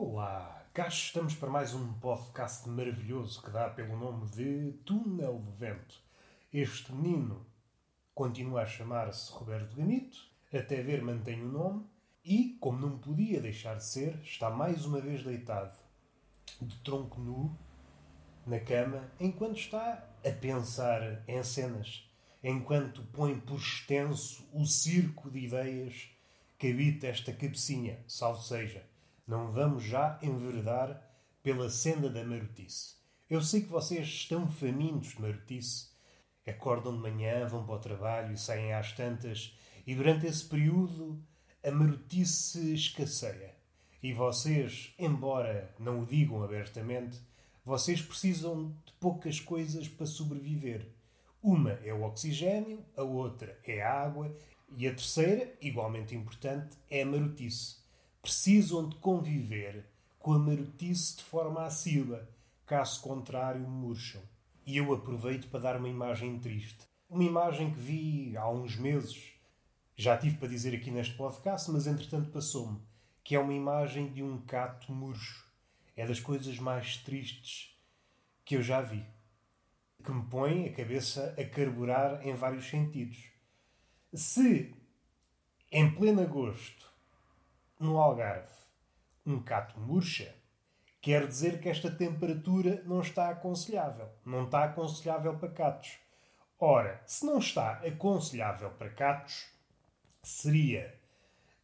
Olá, cá estamos para mais um podcast maravilhoso que dá pelo nome de Túnel de Vento. Este menino continua a chamar-se Roberto Gamito, até ver mantém o nome, e, como não podia deixar de ser, está mais uma vez deitado, de tronco nu, na cama, enquanto está a pensar em cenas, enquanto põe por extenso o circo de ideias que habita esta cabecinha, salvo seja não vamos já enveredar pela senda da marotice. Eu sei que vocês estão famintos de marotice. Acordam de manhã, vão para o trabalho e saem às tantas, e durante esse período a marotice escasseia. E vocês, embora não o digam abertamente, vocês precisam de poucas coisas para sobreviver. Uma é o oxigênio, a outra é a água e a terceira, igualmente importante, é a marotice precisam de conviver com a marotice de forma assílua, caso contrário murcham. E eu aproveito para dar uma imagem triste. Uma imagem que vi há uns meses, já tive para dizer aqui neste podcast, mas entretanto passou-me, que é uma imagem de um cato murcho. É das coisas mais tristes que eu já vi. Que me põe a cabeça a carburar em vários sentidos. Se, em pleno agosto, no Algarve, um cato murcha, quer dizer que esta temperatura não está aconselhável. Não está aconselhável para catos. Ora, se não está aconselhável para catos, seria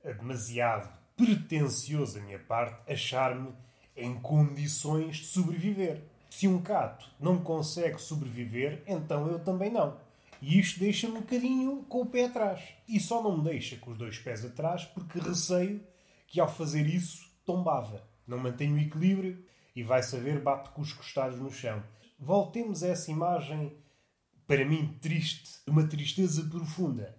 demasiado pretencioso da minha parte achar-me em condições de sobreviver. Se um cato não consegue sobreviver, então eu também não. E isto deixa-me um bocadinho com o pé atrás. E só não me deixa com os dois pés atrás porque receio que ao fazer isso tombava. Não mantém o equilíbrio e vai saber bate com os costados no chão. Voltemos a essa imagem, para mim, triste, uma tristeza profunda.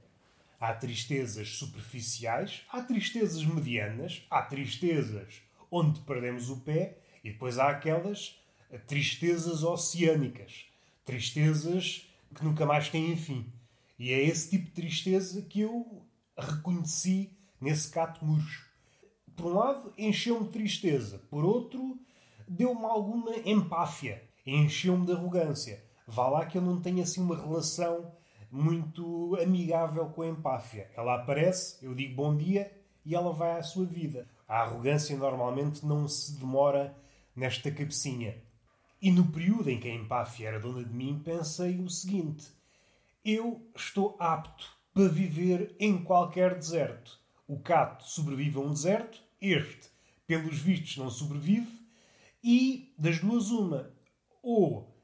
Há tristezas superficiais, há tristezas medianas, há tristezas onde perdemos o pé e depois há aquelas tristezas oceânicas, tristezas que nunca mais têm fim. E é esse tipo de tristeza que eu reconheci nesse cato murcho por um lado, encheu-me de tristeza, por outro, deu-me alguma empáfia, encheu-me de arrogância. Vá lá que eu não tenho assim uma relação muito amigável com a empáfia. Ela aparece, eu digo bom dia e ela vai à sua vida. A arrogância normalmente não se demora nesta cabecinha. E no período em que a empáfia era dona de mim, pensei o seguinte: eu estou apto para viver em qualquer deserto. O cato sobrevive a um deserto, este, pelos vistos, não sobrevive. E das duas, uma. Ou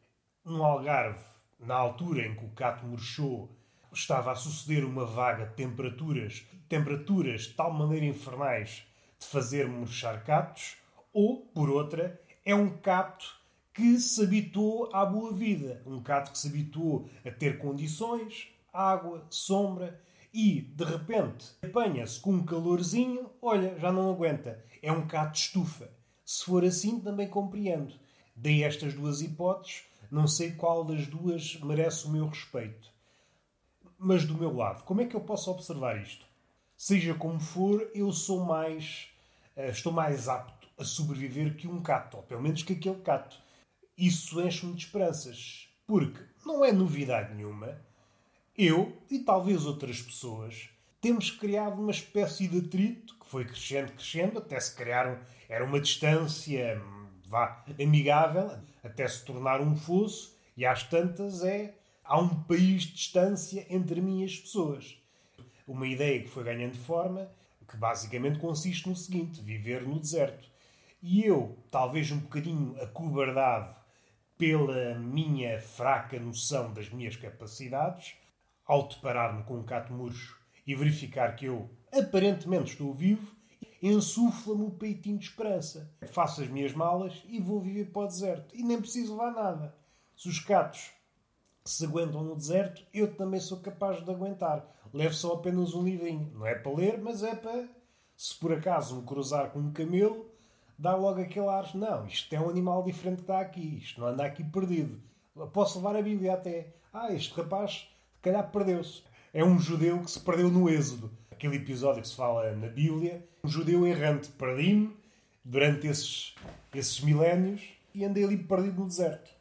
no Algarve, na altura em que o cato murchou, estava a suceder uma vaga de temperaturas, temperaturas de tal maneira infernais de fazer murchar catos, ou, por outra, é um cato que se habituou à boa vida. Um cato que se habituou a ter condições, água, sombra e, de repente, apanha-se com um calorzinho, olha, já não aguenta. É um bocado de estufa. Se for assim, também compreendo. Dei estas duas hipóteses, não sei qual das duas merece o meu respeito. Mas do meu lado, como é que eu posso observar isto? Seja como for, eu sou mais. Eh, estou mais apto a sobreviver que um cato, ou pelo menos que aquele cato. Isso enche-me de esperanças. Porque não é novidade nenhuma eu e talvez outras pessoas temos criado uma espécie de atrito que foi crescendo, crescendo, até se criaram. Era uma distância vá, amigável, até se tornar um fosso, e às tantas é. Há um país de distância entre mim e as pessoas. Uma ideia que foi ganhando forma, que basicamente consiste no seguinte: viver no deserto. E eu, talvez um bocadinho acobardado pela minha fraca noção das minhas capacidades, ao deparar-me com um cato murcho e verificar que eu aparentemente estou vivo, ensufla-me o peitinho de esperança. Faço as minhas malas e vou viver para o deserto. E nem preciso levar nada. Se os catos se aguentam no deserto, eu também sou capaz de aguentar. Levo só apenas um livrinho. Não é para ler, mas é para, se por acaso me cruzar com um camelo, dá logo aquele ar. Não, isto é um animal diferente que está aqui. Isto não anda aqui perdido. Posso levar a Bíblia até. Ah, este rapaz calhar perdeu-se. É um judeu que se perdeu no Êxodo. Aquele episódio que se fala na Bíblia. Um judeu errante. Perdi-me durante esses, esses milénios e andei ali perdido no deserto.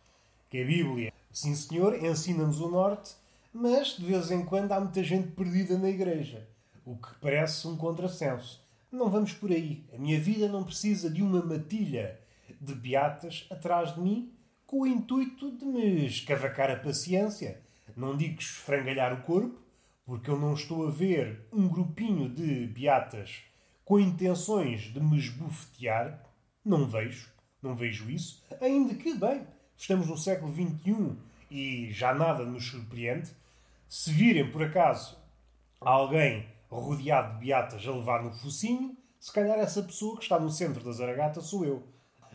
Que a Bíblia, sim senhor, ensina-nos o norte, mas de vez em quando há muita gente perdida na igreja, o que parece um contrassenso. Não vamos por aí. A minha vida não precisa de uma matilha de beatas atrás de mim com o intuito de me escavacar a paciência. Não digo esfrangalhar o corpo, porque eu não estou a ver um grupinho de beatas com intenções de me esbofetear. Não vejo. Não vejo isso. Ainda que, bem, estamos no século XXI e já nada nos surpreende. Se virem, por acaso, alguém rodeado de beatas a levar no focinho, se calhar essa pessoa que está no centro da Zaragata sou eu.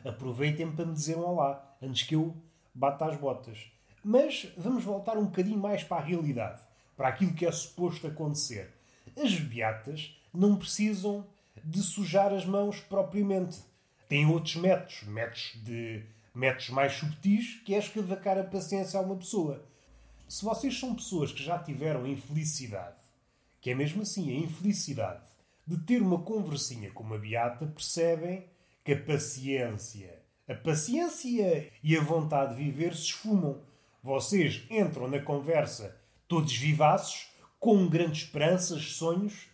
Aproveitem para me dizer um olá, antes que eu bata as botas. Mas vamos voltar um bocadinho mais para a realidade, para aquilo que é suposto acontecer. As beatas não precisam de sujar as mãos propriamente. Têm outros métodos, métodos, de, métodos mais subtis, que é escavacar a paciência a uma pessoa. Se vocês são pessoas que já tiveram a infelicidade que é mesmo assim a infelicidade de ter uma conversinha com uma beata, percebem que a paciência, a paciência e a vontade de viver se esfumam. Vocês entram na conversa todos vivaços, com grandes esperanças, sonhos,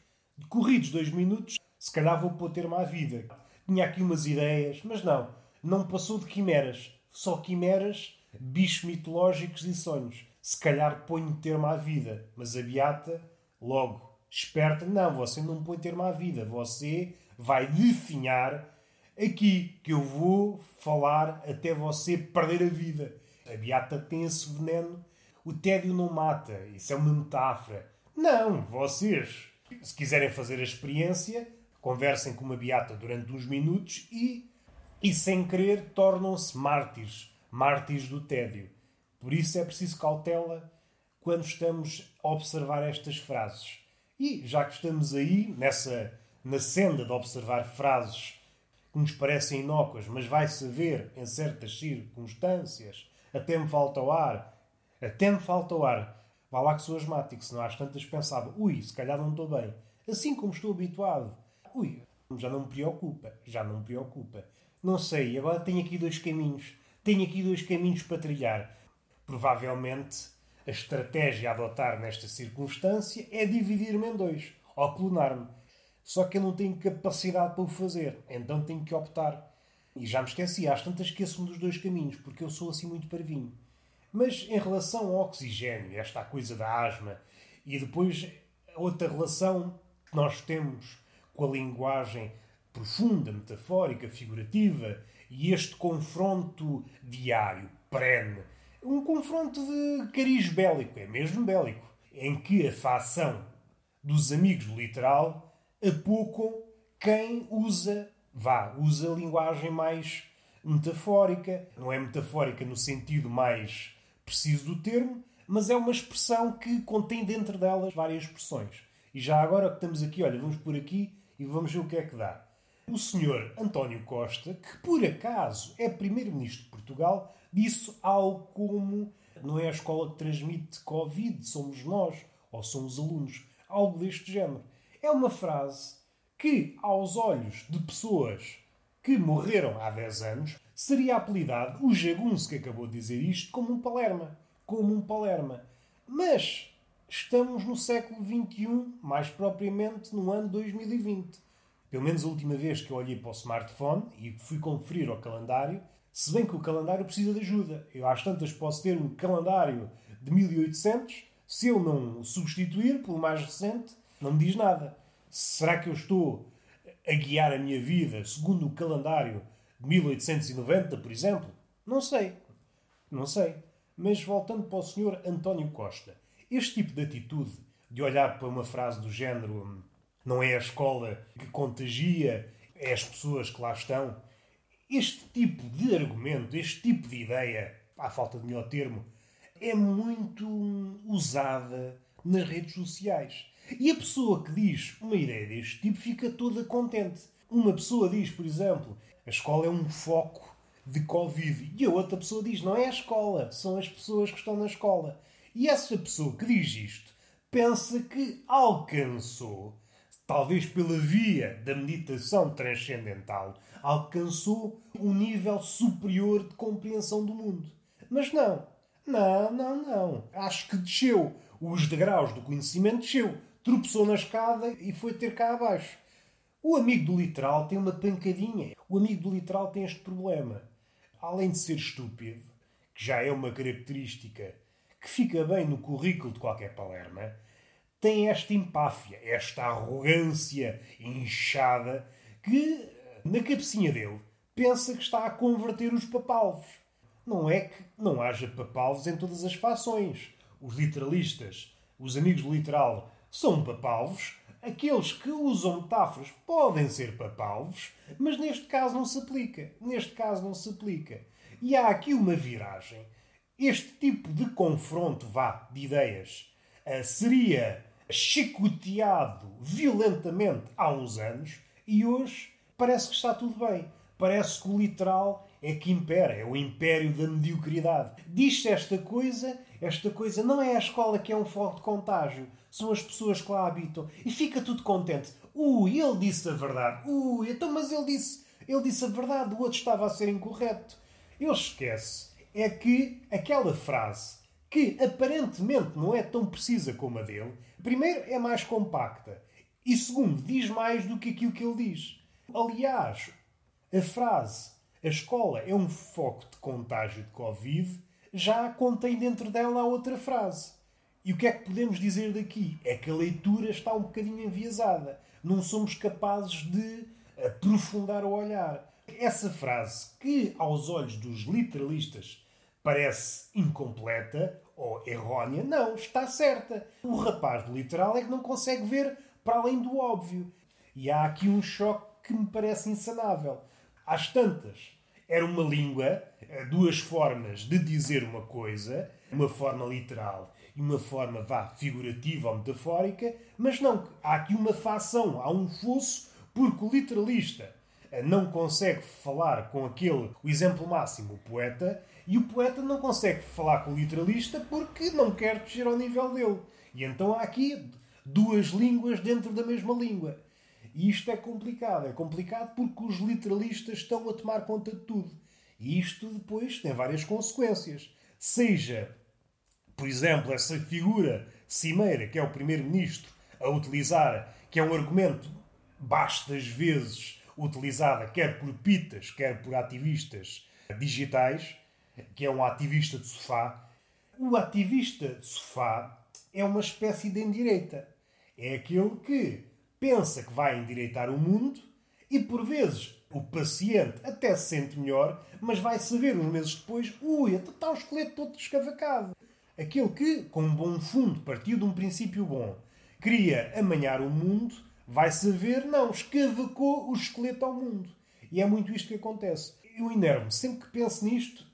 corridos dois minutos, se calhar vou pôr termo à vida. Tinha aqui umas ideias, mas não, não passou de quimeras. Só quimeras, bichos mitológicos e sonhos. Se calhar ponho termo à vida, mas a beata Logo, esperta, não, você não põe termo à vida, você vai definhar aqui que eu vou falar até você perder a vida. A beata tem esse veneno. O tédio não mata, isso é uma metáfora. Não, vocês, se quiserem fazer a experiência, conversem com uma beata durante uns minutos e, e sem querer, tornam-se mártires, mártires do tédio. Por isso é preciso cautela quando estamos a observar estas frases. E já que estamos aí, nessa na senda de observar frases que nos parecem inócuas, mas vai saber em certas circunstâncias, até me falta o ar, até me falta o ar. Vá lá que sou asmático, senão às tantas pensava, ui, se calhar não estou bem. Assim como estou habituado. Ui, já não me preocupa, já não me preocupa. Não sei, agora tenho aqui dois caminhos. Tenho aqui dois caminhos para trilhar. Provavelmente a estratégia a adotar nesta circunstância é dividir-me em dois, ou clonar-me. Só que eu não tenho capacidade para o fazer, então tenho que optar. E já me esqueci, às tantas esqueço-me dos dois caminhos, porque eu sou assim muito parvinho. Mas em relação ao oxigênio, esta coisa da asma, e depois outra relação que nós temos com a linguagem profunda, metafórica, figurativa, e este confronto diário, perene, um confronto de cariz bélico, é mesmo bélico, em que a facção dos amigos do literal apocam quem usa, vá, usa linguagem mais metafórica. Não é metafórica no sentido mais preciso do termo, mas é uma expressão que contém dentro delas várias expressões. E já agora que estamos aqui, olha, vamos por aqui e vamos ver o que é que dá. O senhor António Costa, que por acaso é primeiro-ministro de Portugal, disse algo como: não é a escola que transmite Covid, somos nós, ou somos alunos. Algo deste género. É uma frase que, aos olhos de pessoas que morreram há 10 anos, seria apelidado o jagunço que acabou de dizer isto como um palerma. Como um palerma. Mas estamos no século XXI, mais propriamente no ano 2020. Pelo menos a última vez que eu olhei para o smartphone e fui conferir ao calendário, se bem que o calendário precisa de ajuda. Eu às tantas posso ter um calendário de 1800, se eu não o substituir pelo mais recente, não me diz nada. Será que eu estou a guiar a minha vida segundo o calendário de 1890, por exemplo? Não sei. Não sei. Mas voltando para o Sr. António Costa, este tipo de atitude, de olhar para uma frase do género não é a escola que contagia, é as pessoas que lá estão, este tipo de argumento, este tipo de ideia, à falta de melhor termo, é muito usada nas redes sociais. E a pessoa que diz uma ideia deste tipo fica toda contente. Uma pessoa diz, por exemplo, a escola é um foco de Covid. E a outra pessoa diz, não é a escola, são as pessoas que estão na escola. E essa pessoa que diz isto pensa que alcançou talvez pela via da meditação transcendental, alcançou um nível superior de compreensão do mundo. Mas não, não, não, não. Acho que desceu os degraus do conhecimento, desceu, tropeçou na escada e foi ter cá abaixo. O amigo do literal tem uma pancadinha. O amigo do literal tem este problema. Além de ser estúpido, que já é uma característica que fica bem no currículo de qualquer palerma, tem esta empáfia, esta arrogância inchada que, na cabecinha dele, pensa que está a converter os papalvos. Não é que não haja papalvos em todas as fações. Os literalistas, os amigos do literal, são papalvos. Aqueles que usam metáforas podem ser papalvos, mas neste caso não se aplica. Neste caso não se aplica. E há aqui uma viragem. Este tipo de confronto, vá, de ideias, uh, seria chicoteado violentamente há uns anos e hoje parece que está tudo bem. Parece que o literal é que impera, é o império da mediocridade. Diz-se esta coisa, esta coisa não é a escola que é um foco de contágio, são as pessoas que lá habitam. E fica tudo contente. Ui, ele disse a verdade. Ui, então mas ele disse, ele disse a verdade, o outro estava a ser incorreto. Ele esquece é que aquela frase, que aparentemente não é tão precisa como a dele, primeiro é mais compacta e segundo diz mais do que aquilo que ele diz. Aliás, a frase a escola é um foco de contágio de Covid já contém dentro dela a outra frase. E o que é que podemos dizer daqui? É que a leitura está um bocadinho enviesada. Não somos capazes de aprofundar o olhar. Essa frase, que aos olhos dos literalistas parece incompleta ou errónea, não, está certa. O rapaz do literal é que não consegue ver para além do óbvio. E há aqui um choque que me parece insanável. Às tantas, era uma língua, duas formas de dizer uma coisa, uma forma literal e uma forma, vá, figurativa ou metafórica, mas não, há aqui uma fação, há um fosso, porque o literalista não consegue falar com aquele, o exemplo máximo, o poeta, e o poeta não consegue falar com o literalista porque não quer descer ao nível dele. E então há aqui duas línguas dentro da mesma língua. E isto é complicado. É complicado porque os literalistas estão a tomar conta de tudo. E isto depois tem várias consequências. Seja, por exemplo, essa figura cimeira, que é o primeiro-ministro, a utilizar, que é um argumento bastas vezes utilizada quer por pitas, quer por ativistas digitais, que é um ativista de sofá. O ativista de sofá é uma espécie de endireita. É aquele que pensa que vai endireitar o mundo e, por vezes, o paciente até se sente melhor, mas vai saber uns meses depois: ui, até está o esqueleto todo escavacado. Aquele que, com um bom fundo, partiu de um princípio bom, queria amanhar o mundo, vai saber, não, escavacou o esqueleto ao mundo. E é muito isto que acontece. Eu enervo-me. Sempre que penso nisto,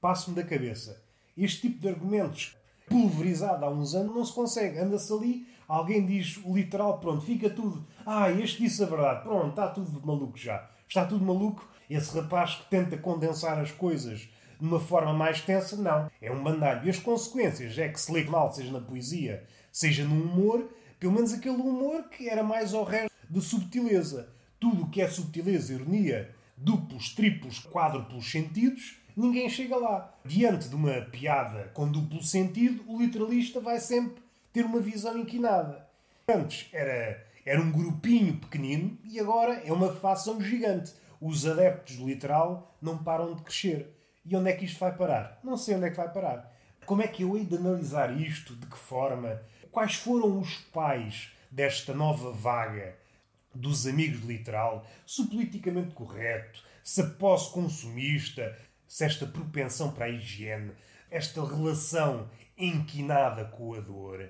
passo-me da cabeça. Este tipo de argumentos, pulverizado há uns anos, não se consegue. Anda-se ali, alguém diz o literal, pronto, fica tudo. Ah, este disse a verdade, pronto, está tudo maluco já. Está tudo maluco. Esse rapaz que tenta condensar as coisas de uma forma mais tensa, não. É um bandalho. E as consequências é que se lê mal, seja na poesia, seja no humor, pelo menos aquele humor que era mais ao resto de subtileza. Tudo o que é subtileza, ironia, duplos, triplos, quádruplos sentidos, ninguém chega lá. Diante de uma piada com duplo sentido, o literalista vai sempre ter uma visão inquinada. Antes era, era um grupinho pequenino e agora é uma facção gigante. Os adeptos do literal não param de crescer. E onde é que isto vai parar? Não sei onde é que vai parar. Como é que eu hei de analisar isto? De que forma? Quais foram os pais desta nova vaga dos amigos do literal? Se o politicamente correto, se a posse consumista, se esta propensão para a higiene, esta relação inquinada com a dor,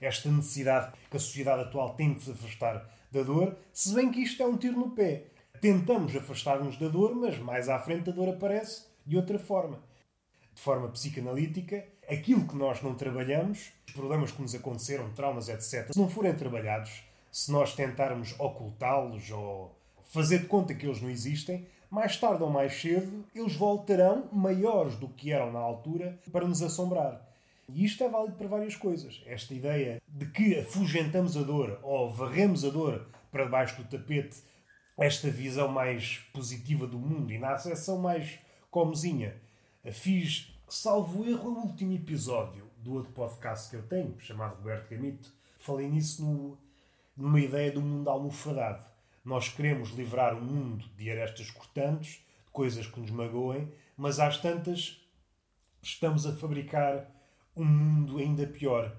esta necessidade que a sociedade atual tem de se afastar da dor, se bem que isto é um tiro no pé. Tentamos afastar-nos da dor, mas mais à frente a dor aparece de outra forma. De forma psicanalítica, aquilo que nós não trabalhamos, os problemas que nos aconteceram, traumas, etc., se não forem trabalhados, se nós tentarmos ocultá-los ou fazer de conta que eles não existem, mais tarde ou mais cedo, eles voltarão maiores do que eram na altura para nos assombrar. E isto é válido para várias coisas. Esta ideia de que afugentamos a dor ou varremos a dor para debaixo do tapete, esta visão mais positiva do mundo e na acessão mais comezinha. Fiz, salvo erro, o último episódio do outro podcast que eu tenho, chamado Roberto Camito. Falei nisso no, numa ideia do mundo almofadado. Nós queremos livrar o mundo de arestas cortantes, de coisas que nos magoem, mas às tantas estamos a fabricar um mundo ainda pior.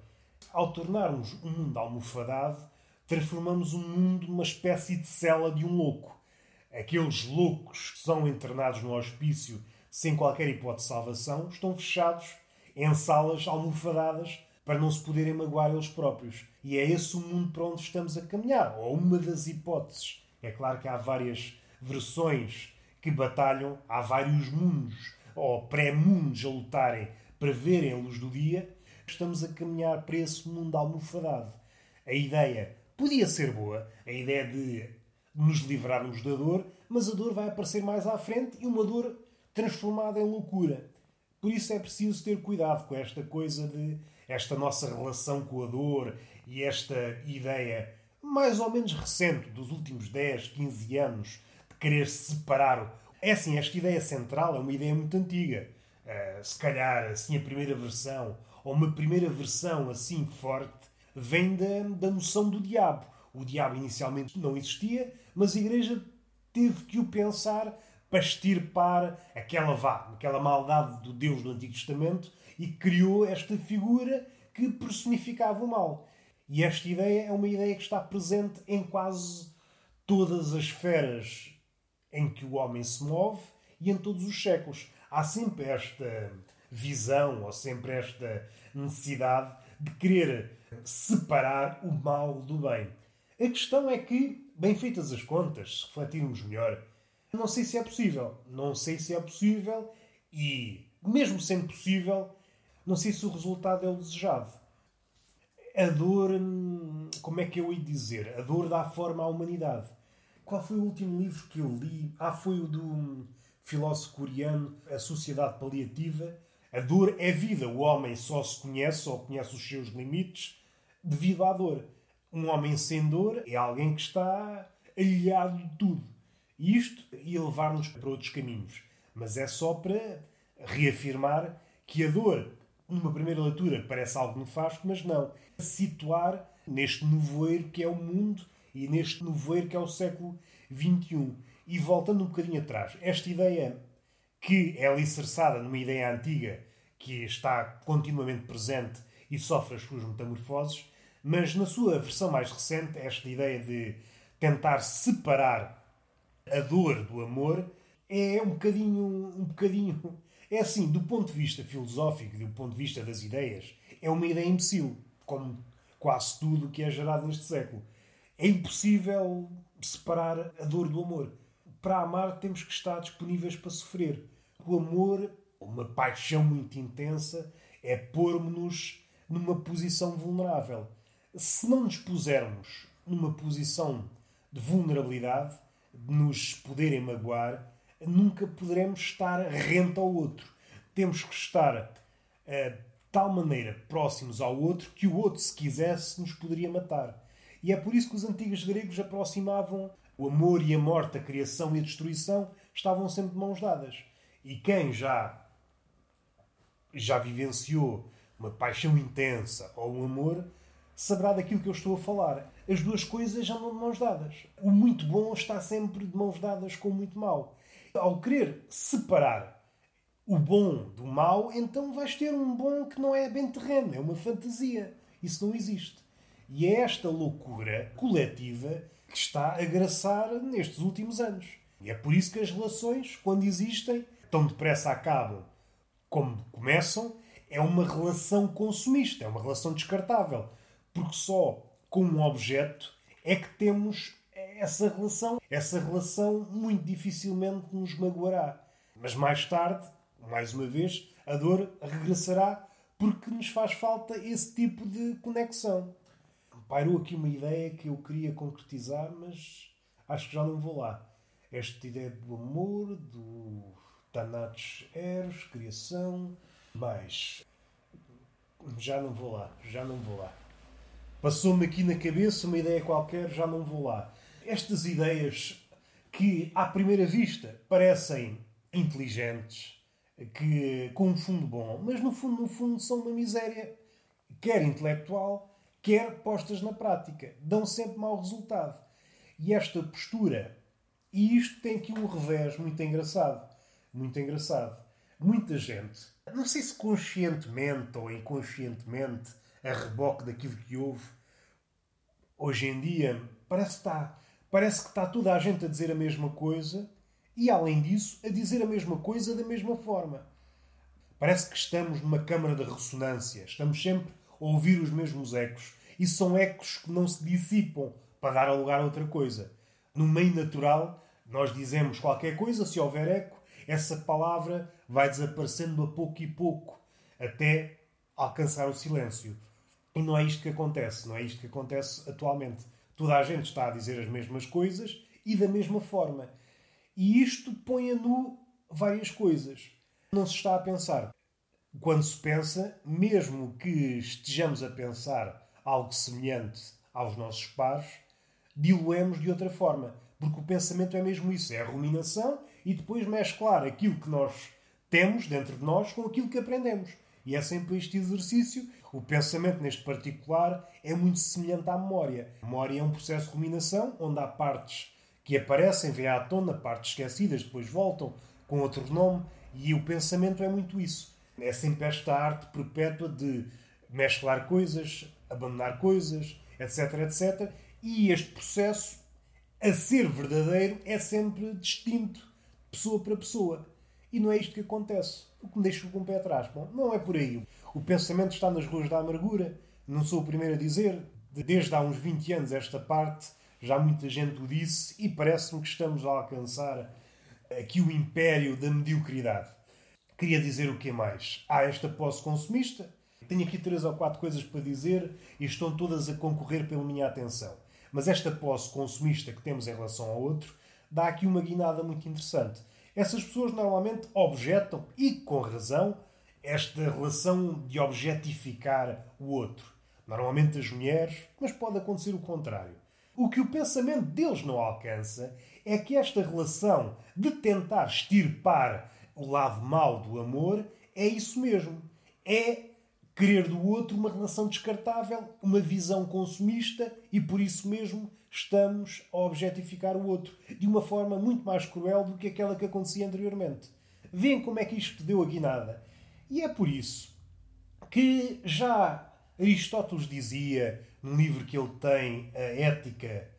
Ao tornarmos um mundo almofadado, transformamos o mundo numa espécie de cela de um louco. Aqueles loucos que são internados no hospício sem qualquer hipótese de salvação estão fechados em salas almofadadas para não se poderem magoar eles próprios. E é esse o mundo para onde estamos a caminhar, ou uma das hipóteses. É claro que há várias versões que batalham, há vários mundos, ou pré-mundos a lutarem para verem a luz do dia. Estamos a caminhar para esse mundo almofadado. A ideia podia ser boa, a ideia de nos livrarmos da dor, mas a dor vai aparecer mais à frente e uma dor transformada em loucura. Por isso é preciso ter cuidado com esta coisa de esta nossa relação com a dor e esta ideia mais ou menos recente dos últimos 10, 15 anos de querer separar. É assim, esta ideia central é uma ideia muito antiga. Uh, se calhar, assim, a primeira versão, ou uma primeira versão assim forte, vem da, da noção do diabo. O diabo inicialmente não existia, mas a Igreja teve que o pensar para extirpar aquela vá, aquela maldade do Deus do Antigo Testamento e criou esta figura que personificava o mal. E esta ideia é uma ideia que está presente em quase todas as esferas em que o homem se move e em todos os séculos. Há sempre esta visão ou sempre esta necessidade de querer separar o mal do bem. A questão é que, bem feitas as contas, se refletirmos melhor, não sei se é possível. Não sei se é possível e, mesmo sendo possível, não sei se o resultado é o desejado. A dor, como é que eu ia dizer? A dor dá forma à humanidade. Qual foi o último livro que eu li? Ah, foi o do filósofo coreano A Sociedade Paliativa. A dor é vida. O homem só se conhece ou conhece os seus limites devido à dor. Um homem sem dor é alguém que está aliado de tudo. E isto ia levar-nos para outros caminhos. Mas é só para reafirmar que a dor numa primeira leitura parece algo nefasto, mas não. Situar neste nevoeiro que é o mundo e neste nevoeiro que é o século XXI. E voltando um bocadinho atrás, esta ideia que é alicerçada numa ideia antiga que está continuamente presente e sofre as suas metamorfoses, mas na sua versão mais recente, esta ideia de tentar separar a dor do amor é um bocadinho, um bocadinho é assim, do ponto de vista filosófico, do ponto de vista das ideias, é uma ideia imbecil, como quase tudo o que é gerado neste século. É impossível separar a dor do amor. Para amar, temos que estar disponíveis para sofrer. O amor, uma paixão muito intensa, é pôr-nos numa posição vulnerável. Se não nos pusermos numa posição de vulnerabilidade, de nos poderem magoar, nunca poderemos estar rente ao outro. Temos que estar eh, de tal maneira próximos ao outro que o outro, se quisesse, nos poderia matar. E é por isso que os antigos gregos aproximavam o amor e a morte, a criação e a destruição, estavam sempre de mãos dadas. E quem já já vivenciou uma paixão intensa ou um amor, saberá daquilo que eu estou a falar. As duas coisas andam de mãos dadas. O muito bom está sempre de mãos dadas com o muito mau. Ao querer separar o bom do mau, então vais ter um bom que não é bem terreno, é uma fantasia. Isso não existe. E é esta loucura coletiva que está a graçar nestes últimos anos. E é por isso que as relações, quando existem, tão depressa acabam como começam, é uma relação consumista, é uma relação descartável. Porque só com um objeto é que temos essa relação. Essa relação muito dificilmente nos magoará. Mas mais tarde, mais uma vez, a dor regressará porque nos faz falta esse tipo de conexão. Pairou aqui uma ideia que eu queria concretizar, mas acho que já não vou lá. Esta ideia do amor, do Thanatos Eros, criação, mais Já não vou lá, já não vou lá. Passou-me aqui na cabeça uma ideia qualquer, já não vou lá. Estas ideias que, à primeira vista, parecem inteligentes, que com um fundo bom, mas no fundo, no fundo, são uma miséria, quer intelectual, quer postas na prática. Dão sempre mau resultado. E esta postura, e isto tem aqui um revés muito engraçado. Muito engraçado. Muita gente, não sei se conscientemente ou inconscientemente, a reboque daquilo que houve, hoje em dia, parece que está, parece que está toda a gente a dizer a mesma coisa e, além disso, a dizer a mesma coisa da mesma forma. Parece que estamos numa câmara de ressonância, estamos sempre a ouvir os mesmos ecos. E são ecos que não se dissipam para dar lugar a outra coisa. No meio natural, nós dizemos qualquer coisa, se houver eco, essa palavra vai desaparecendo a pouco e pouco até alcançar o silêncio. E não é isto que acontece, não é isto que acontece atualmente. Toda a gente está a dizer as mesmas coisas e da mesma forma. E isto põe a nu várias coisas. Não se está a pensar. Quando se pensa, mesmo que estejamos a pensar algo semelhante aos nossos pares, diluemos de outra forma. Porque o pensamento é mesmo isso: é a ruminação e depois mesclar aquilo que nós temos dentro de nós com aquilo que aprendemos. E é sempre este exercício. O pensamento, neste particular, é muito semelhante à memória. A memória é um processo de ruminação onde há partes que aparecem, vêm à tona, partes esquecidas, depois voltam com outro nome. E o pensamento é muito isso. É sempre esta arte perpétua de mesclar coisas, abandonar coisas, etc, etc. E este processo, a ser verdadeiro, é sempre distinto, pessoa para pessoa. E não é isto que acontece. O que me deixa com o pé atrás. Bom, não é por aí. O pensamento está nas ruas da amargura. Não sou o primeiro a dizer. Desde há uns 20 anos, esta parte, já muita gente o disse e parece-me que estamos a alcançar aqui o império da mediocridade. Queria dizer o que mais? Há esta posse consumista. Tenho aqui três ou quatro coisas para dizer e estão todas a concorrer pela minha atenção. Mas esta posse consumista que temos em relação ao outro dá aqui uma guinada muito interessante. Essas pessoas normalmente objetam, e com razão, esta relação de objetificar o outro. Normalmente as mulheres, mas pode acontecer o contrário. O que o pensamento deles não alcança é que esta relação de tentar extirpar o lado mau do amor é isso mesmo. É querer do outro uma relação descartável, uma visão consumista e por isso mesmo estamos a objetificar o outro de uma forma muito mais cruel do que aquela que acontecia anteriormente. Vêem como é que isto deu a guinada. E é por isso que já Aristóteles dizia, num livro que ele tem, A Ética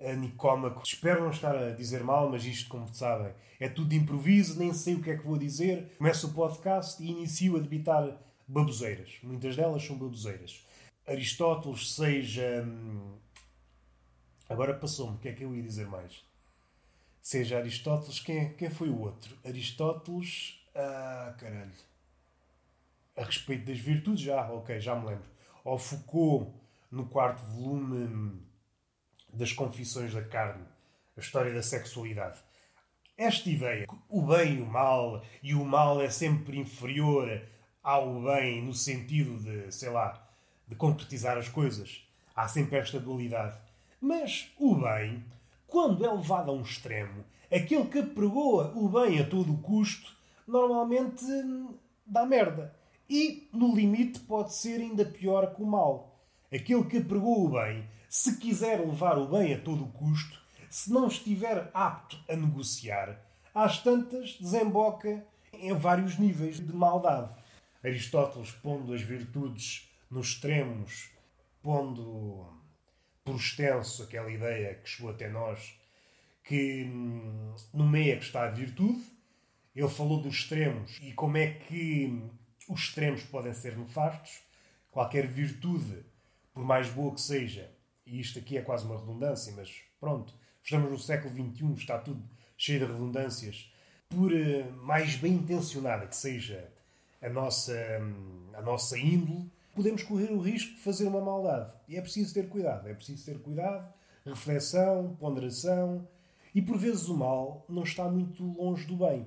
a Nicómaco, espero não estar a dizer mal, mas isto, como sabem, é tudo de improviso, nem sei o que é que vou dizer. Começo o podcast e inicio a debitar baboseiras. Muitas delas são baboseiras. Aristóteles, seja. Hum, agora passou-me, o que é que eu ia dizer mais? Seja Aristóteles, quem, é, quem foi o outro? Aristóteles. Ah, caralho. A respeito das virtudes, já, ok, já me lembro. Ou Foucault, no quarto volume das Confissões da Carne, a história da sexualidade. Esta ideia, o bem e o mal, e o mal é sempre inferior ao bem no sentido de, sei lá, de concretizar as coisas. Há sempre esta dualidade. Mas o bem, quando é levado a um extremo, aquele que pregoa o bem a todo o custo, normalmente hum, dá merda. E, no limite, pode ser ainda pior que o mal. Aquele que pregou o bem, se quiser levar o bem a todo o custo, se não estiver apto a negociar, às tantas desemboca em vários níveis de maldade. Aristóteles pondo as virtudes nos extremos, pondo por extenso aquela ideia que chegou até nós, que hum, no meio é que está a virtude. Ele falou dos extremos e como é que os extremos podem ser nefastos. Qualquer virtude, por mais boa que seja, e isto aqui é quase uma redundância, mas pronto, estamos no século XXI, está tudo cheio de redundâncias. Por eh, mais bem intencionada que seja a nossa, a nossa índole, podemos correr o risco de fazer uma maldade. E é preciso ter cuidado. É preciso ter cuidado, reflexão, ponderação. E por vezes o mal não está muito longe do bem.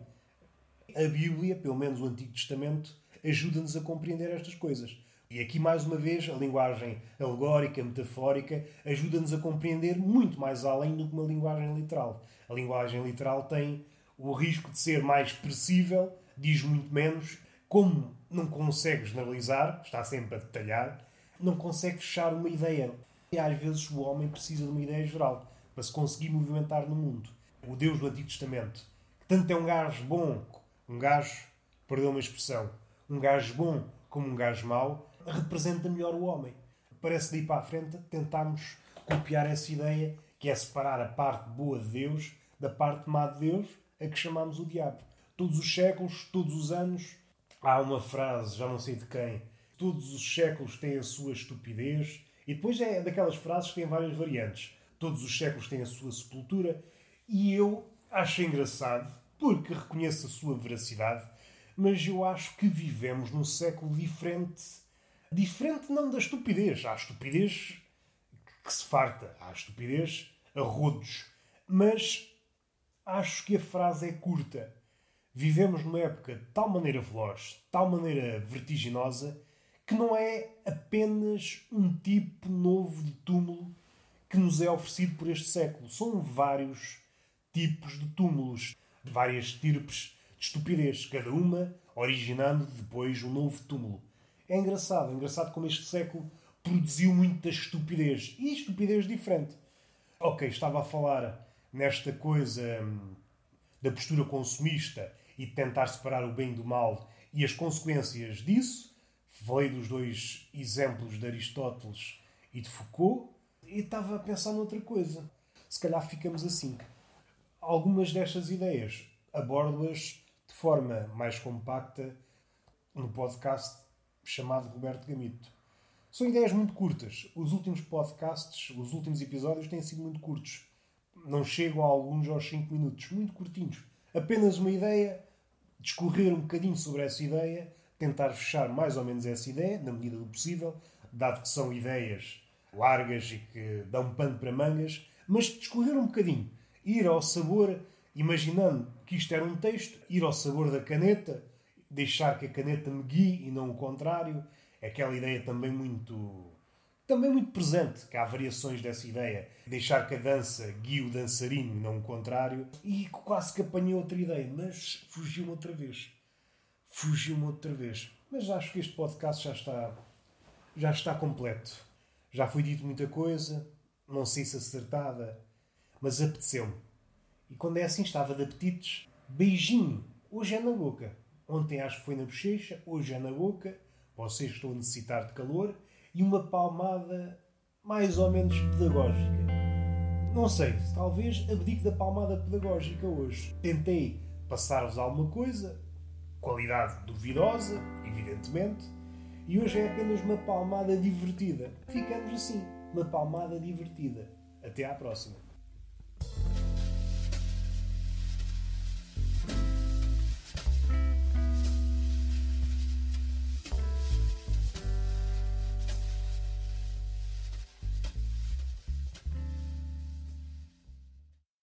A Bíblia, pelo menos o Antigo Testamento, ajuda-nos a compreender estas coisas. E aqui, mais uma vez, a linguagem alegórica, metafórica, ajuda-nos a compreender muito mais além do que uma linguagem literal. A linguagem literal tem o risco de ser mais expressível, diz muito menos. Como não consegue generalizar, está sempre a detalhar, não consegue fechar uma ideia. E às vezes o homem precisa de uma ideia geral para se conseguir movimentar no mundo. O Deus do Antigo Testamento, que tanto é um gajo bom, um gajo, perdeu uma expressão, um gajo bom como um gajo mau, representa melhor o homem. Parece daí para a frente tentarmos copiar essa ideia que é separar a parte boa de Deus da parte má de Deus, a que chamamos o diabo. Todos os séculos, todos os anos, há uma frase, já não sei de quem, todos os séculos têm a sua estupidez, e depois é daquelas frases que têm várias variantes. Todos os séculos têm a sua sepultura, e eu acho engraçado, porque reconheço a sua veracidade, mas eu acho que vivemos num século diferente. Diferente não da estupidez. Há estupidez que se farta, há estupidez a rodos. Mas acho que a frase é curta. Vivemos numa época de tal maneira veloz, de tal maneira vertiginosa, que não é apenas um tipo novo de túmulo que nos é oferecido por este século. São vários tipos de túmulos, várias estirpes de estupidez, cada uma originando depois um novo túmulo. É engraçado, é engraçado como este século produziu muita estupidez. E estupidez diferente. Ok, estava a falar nesta coisa hum, da postura consumista e tentar separar o bem do mal e as consequências disso. Falei dos dois exemplos de Aristóteles e de Foucault e estava a pensar noutra coisa. Se calhar ficamos assim. Algumas destas ideias abordo-as de forma mais compacta no podcast chamado Roberto Gamito. São ideias muito curtas. Os últimos podcasts, os últimos episódios têm sido muito curtos. Não chegam a alguns aos 5 minutos, muito curtinhos. Apenas uma ideia, discorrer um bocadinho sobre essa ideia, tentar fechar mais ou menos essa ideia, na medida do possível, dado que são ideias largas e que dão pano para mangas, mas discorrer um bocadinho, ir ao sabor imaginando que isto era um texto, ir ao sabor da caneta, deixar que a caneta me guie e não o contrário, aquela ideia também muito também muito presente, que há variações dessa ideia, deixar que a dança guie o dançarino não o contrário, e quase que apanhei outra ideia, mas fugiu-me outra vez. Fugiu-me outra vez. Mas acho que este podcast já está já está completo. Já foi dito muita coisa, não sei se acertada, mas apeteceu-me. E quando é assim, estava de apetites. Beijinho. Hoje é na boca. Ontem acho que foi na bochecha, hoje é na boca. Vocês estão a necessitar de calor. E uma palmada mais ou menos pedagógica. Não sei, talvez abdique da palmada pedagógica hoje. Tentei passar-vos alguma coisa, qualidade duvidosa, evidentemente, e hoje é apenas uma palmada divertida. Ficamos assim, uma palmada divertida. Até à próxima.